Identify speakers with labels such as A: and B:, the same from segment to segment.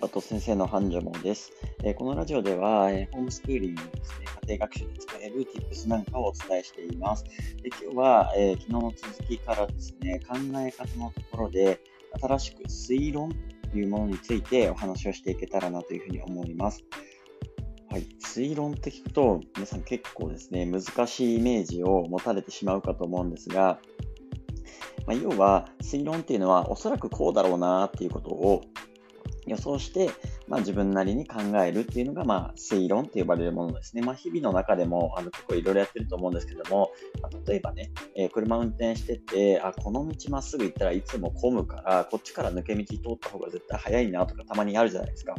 A: パト先生の繁盛です、えー、このラジオでは、えー、ホームスクーリングですね、家庭学習で使える Tips なんかをお伝えしています。で今日は、えー、昨日の続きからですね、考え方のところで、新しく推論というものについてお話をしていけたらなというふうに思います。はい、推論って聞くと、皆さん結構ですね、難しいイメージを持たれてしまうかと思うんですが、まあ、要は推論っていうのはおそらくこうだろうなっていうことを予想して、まあ、自分なりに考えるっていうのが、まあ、推論って呼ばれるものですね。まあ、日々の中でもあの結構いろいろやってると思うんですけども、まあ、例えばね、えー、車運転してて、あ、この道まっすぐ行ったらいつも混むから、こっちから抜け道通った方が絶対早いなとかたまにあるじゃないですか。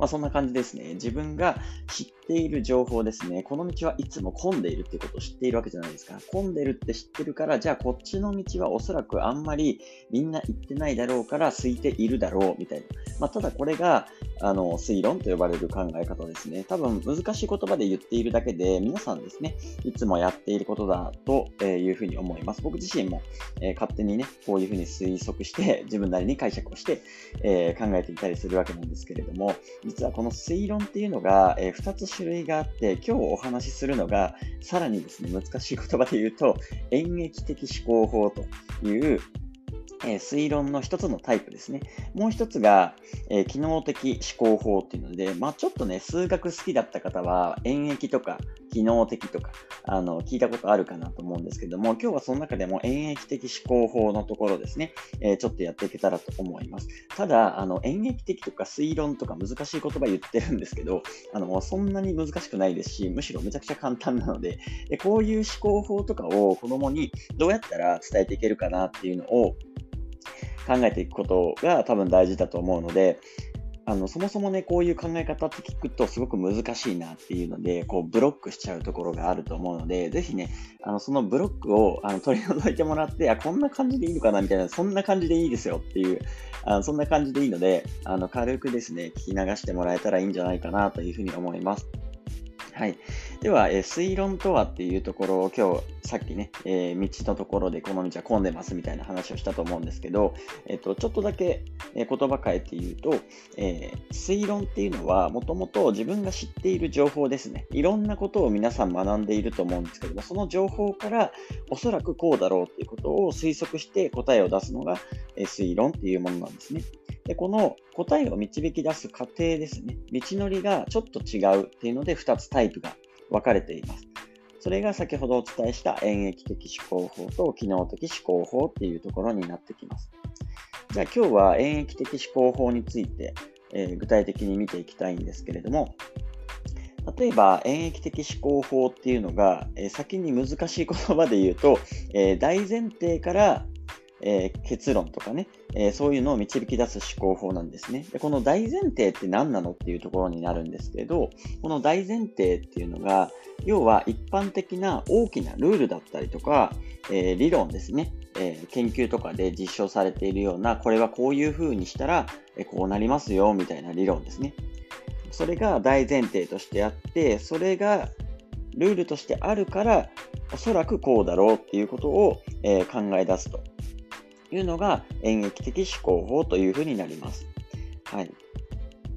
A: まあ、そんな感じですね。自分が知っている情報ですね。この道はいつも混んでいるっていうことを知っているわけじゃないですか。混んでるって知ってるから、じゃあこっちの道はおそらくあんまりみんな行ってないだろうから空いているだろうみたいな。まあ、ただこれが、あの、推論と呼ばれる考え方ですね。多分難しい言葉で言っているだけで、皆さんですね、いつもやっていることだというふうに思います。僕自身も、えー、勝手にね、こういうふうに推測して、自分なりに解釈をして、えー、考えていたりするわけなんですけれども、実はこの推論っていうのが、えー、2つ種類があって、今日お話しするのが、さらにですね、難しい言葉で言うと、演劇的思考法という、えー、推論の一つのタイプですね。もう一つが、えー、機能的思考法っていうので、まあちょっとね、数学好きだった方は、演劇とか機能的とか、あの、聞いたことあるかなと思うんですけども、今日はその中でも演劇的思考法のところですね、えー、ちょっとやっていけたらと思います。ただ、あの、演劇的とか推論とか難しい言葉言ってるんですけど、あの、そんなに難しくないですし、むしろめちゃくちゃ簡単なので、でこういう思考法とかを子供にどうやったら伝えていけるかなっていうのを、考えていくことが多分大事だと思うので、あのそもそもね、こういう考え方って聞くとすごく難しいなっていうので、こうブロックしちゃうところがあると思うので、是非ね、あのそのブロックをあの取り除いてもらって、あ、こんな感じでいいのかなみたいな、そんな感じでいいですよっていう、あのそんな感じでいいので、あの軽くですね、聞き流してもらえたらいいんじゃないかなというふうに思います。はい。では、えー、推論とはっていうところを今日、さっきね、えー、道のところでこの道は混んでますみたいな話をしたと思うんですけど、え、ー、と、ちょっとだけ、え言葉変えて言うと、え推論っていうのは、もともと自分が知っている情報ですね。いろんなことを皆さん学んでいると思うんですけども、その情報からおそらくこうだろうっていうことを推測して答えを出すのが、え推論っていうものなんですね。で、この答えを導き出す過程ですね。道のりがちょっと違うっていうので2つタイプが分かれています。それが先ほどお伝えした演劇的思考法と機能的思考法っていうところになってきます。じゃあ今日は演劇的思考法について、えー、具体的に見ていきたいんですけれども、例えば演劇的思考法っていうのが、えー、先に難しい言葉で言うと、えー、大前提からえー、結論とかね、えー、そういうのを導き出す思考法なんですねで。この大前提って何なのっていうところになるんですけど、この大前提っていうのが、要は一般的な大きなルールだったりとか、えー、理論ですね、え研究とかで実証されているような、これはこういう風にしたら、えこうなりますよみたいな理論ですね。それが大前提としてあって、それがルールとしてあるから、おそらくこうだろうっていうことを、え考え出すと。いうのが演劇的思考法というふうになります。はい。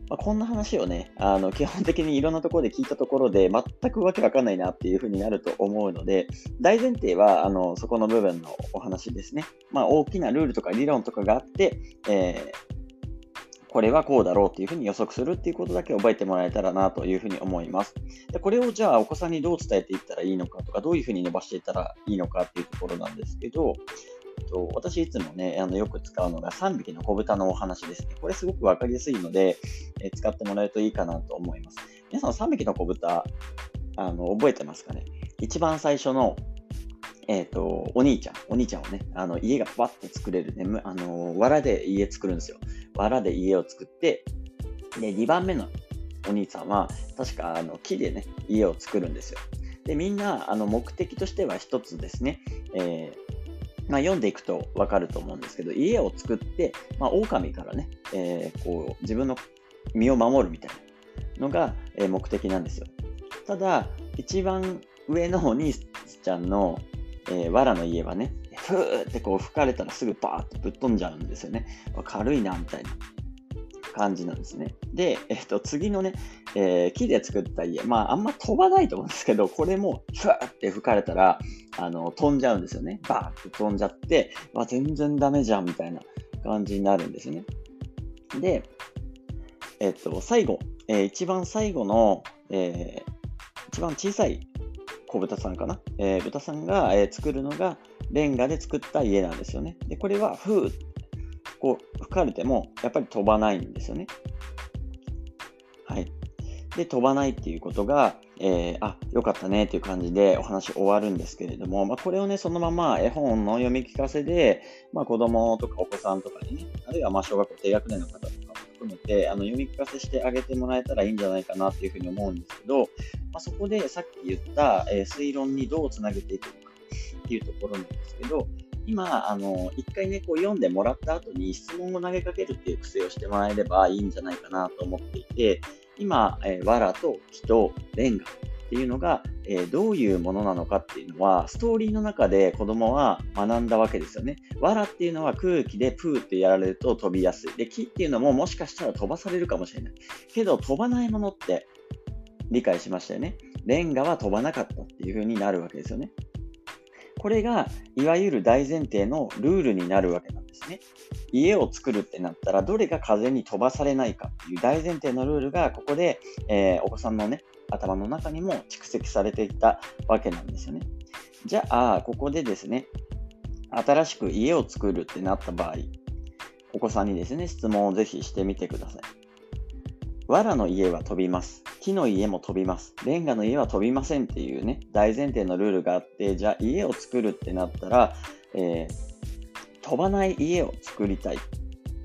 A: まあ、こんな話をね、あの基本的にいろんなところで聞いたところで全くわけわかんないなっていうふうになると思うので、大前提はあのそこの部分のお話ですね。まあ、大きなルールとか理論とかがあって、えーこれはこうだろうっていうふうに予測するっていうことだけ覚えてもらえたらなというふうに思います。でこれをじゃあお子さんにどう伝えていったらいいのかとか、どういうふうに伸ばしていったらいいのかっていうところなんですけど、と、私いつもね、あのよく使うのが3匹の子豚のお話ですね。これすごくわかりやすいので、え使ってもらえるといいかなと思います。皆さん3匹の子豚、あの覚えてますかね？一番最初の、えっ、ー、と、お兄ちゃん、お兄ちゃんをね、あの家がパッと作れるね、あの、藁で家作るんですよ。藁で家を作って、で、2番目のお兄さんは、確かあの木でね、家を作るんですよ。で、みんな、あの、目的としては一つですね、えーまあ、読んでいくと分かると思うんですけど、家を作って、まあ、狼からね、えー、こう、自分の身を守るみたいなのが、え、目的なんですよ。ただ、一番上のお兄ちゃんの、えー、藁の家はね、ふーってこう吹かれたらすぐバーってぶっ飛んじゃうんですよね。軽いな、みたいな。感じなんですね。で、えっと、次のね、えー、木で作った家、まあ、あんま飛ばないと思うんですけど、これも、ふわって吹かれたら、あの、飛んじゃうんですよね。バーって飛んじゃって、わ、全然ダメじゃん、みたいな感じになるんですね。で、えっと、最後、えー、一番最後の、えー、一番小さい小豚さんかな、えー、豚さんが、え作るのが、レンガで作った家なんですよね。で、これは、ふーこう吹かれてもやっぱり飛ばないんですよね。はい。で、飛ばないっていうことが、えー、あ、よかったねっていう感じでお話終わるんですけれども、まあ、これをね、そのまま絵本の読み聞かせで、まあ、子供とかお子さんとかにね、あるいはま小学校低学年の方とかも含めて、あの読み聞かせしてあげてもらえたらいいんじゃないかなっていうふうに思うんですけど、まあ、そこでさっき言った、えー、推論にどうつなげていくのかっていうところなんですけど、今、あの、一回ね、こう読んでもらった後に質問を投げかけるっていう癖をしてもらえればいいんじゃないかなと思っていて、今、えー、藁と木とレンガっていうのが、えー、どういうものなのかっていうのは、ストーリーの中で子供は学んだわけですよね。藁っていうのは空気でプーってやられると飛びやすい。で、木っていうのももしかしたら飛ばされるかもしれない。けど、飛ばないものって理解しましたよね。レンガは飛ばなかったっていう風になるわけですよね。これがいわゆる大前提のルールになるわけなんですね。家を作るってなったらどれが風に飛ばされないかっていう大前提のルールがここで、えー、お子さんのね頭の中にも蓄積されていったわけなんですよね。じゃあここでですね新しく家を作るってなった場合お子さんにですね質問をぜひしてみてください。藁の家は飛びます。木の家も飛びます。レンガの家は飛びませんっていうね、大前提のルールがあって、じゃあ家を作るってなったら、えー、飛ばない家を作りたい。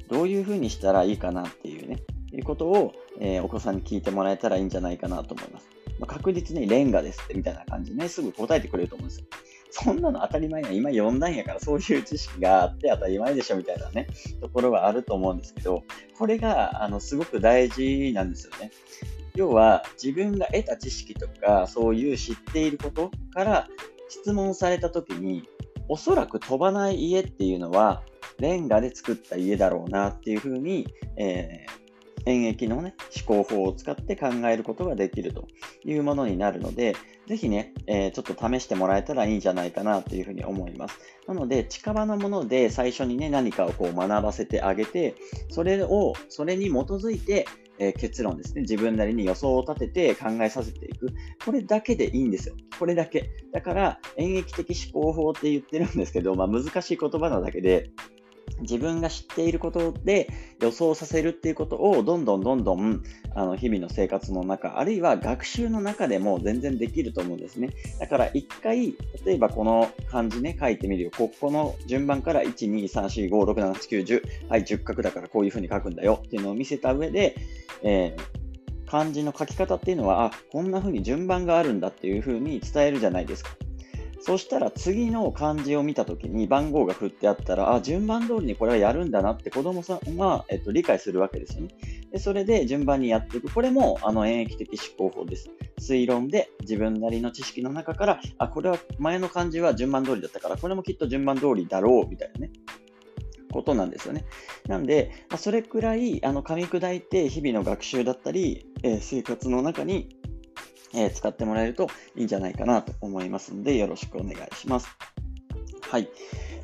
A: どういうふうにしたらいいかなっていうね、いうことを、えー、お子さんに聞いてもらえたらいいんじゃないかなと思います。まあ、確実にレンガですってみたいな感じでね、すぐ答えてくれると思うんですよ。そんなの当たり前や、今読んだんやからそういう知識があって当たり前でしょみたいなね、ところはあると思うんですけど、これが、あの、すごく大事なんですよね。要は、自分が得た知識とか、そういう知っていることから質問されたときに、おそらく飛ばない家っていうのは、レンガで作った家だろうなっていうふうに、えー演疫のね、思考法を使って考えることができるというものになるので、ぜひね、えー、ちょっと試してもらえたらいいんじゃないかなというふうに思います。なので、近場のもので最初にね、何かをこう学ばせてあげて、それを、それに基づいて、えー、結論ですね。自分なりに予想を立てて考えさせていく。これだけでいいんですよ。これだけ。だから、演劇的思考法って言ってるんですけど、まあ、難しい言葉なだけで、自分が知っていることで予想させるっていうことをどんどんどんどんあの日々の生活の中、あるいは学習の中でも全然できると思うんですね。だから一回、例えばこの漢字ね、書いてみるよ。ここの順番から1、2、3、4、5、6、7、8、9、10。はい、10画だからこういう風に書くんだよっていうのを見せた上で、えー、漢字の書き方っていうのは、あ、こんな風に順番があるんだっていう風に伝えるじゃないですか。そしたら次の漢字を見たときに番号が振ってあったら、あ、順番通りにこれはやるんだなって子供さんは、えっと、理解するわけですよね。でそれで順番にやっていく。これも、あの、演疫的思考法です。推論で自分なりの知識の中から、あ、これは前の漢字は順番通りだったから、これもきっと順番通りだろう、みたいなね。ことなんですよね。なんで、まあ、それくらいあの噛み砕いて日々の学習だったり、えー、生活の中にえ、使ってもらえるといいんじゃないかなと思いますので、よろしくお願いします。はい。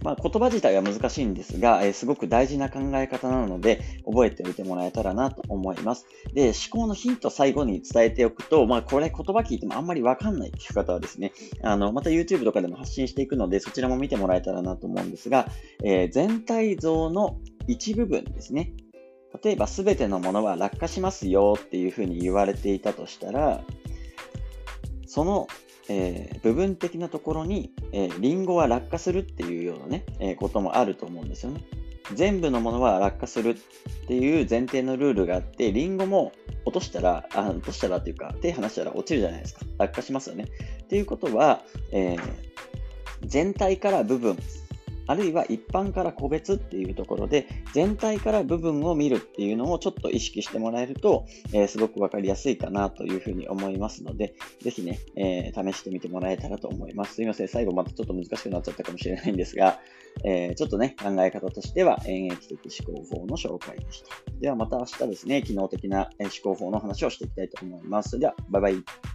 A: まあ、言葉自体は難しいんですが、えー、すごく大事な考え方なので、覚えておいてもらえたらなと思います。で、思考のヒント最後に伝えておくと、まあ、これ言葉聞いてもあんまりわかんないっていう方はですね、あの、また YouTube とかでも発信していくので、そちらも見てもらえたらなと思うんですが、えー、全体像の一部分ですね。例えば、すべてのものは落下しますよっていうふうに言われていたとしたら、その、えー、部分的なところに、えー、リンゴは落下するっていうようなね、えー、こともあると思うんですよね。全部のものは落下するっていう前提のルールがあって、リンゴも落としたら、あ落としたらっていうか、手離したら落ちるじゃないですか。落下しますよね。っていうことは、えー、全体から部分あるいは一般から個別っていうところで、全体から部分を見るっていうのをちょっと意識してもらえると、えー、すごくわかりやすいかなというふうに思いますので、ぜひね、えー、試してみてもらえたらと思います。すいません、最後またちょっと難しくなっちゃったかもしれないんですが、えー、ちょっとね、考え方としては演劇的思考法の紹介でした。ではまた明日ですね、機能的な思考法の話をしていきたいと思います。では、バイバイ。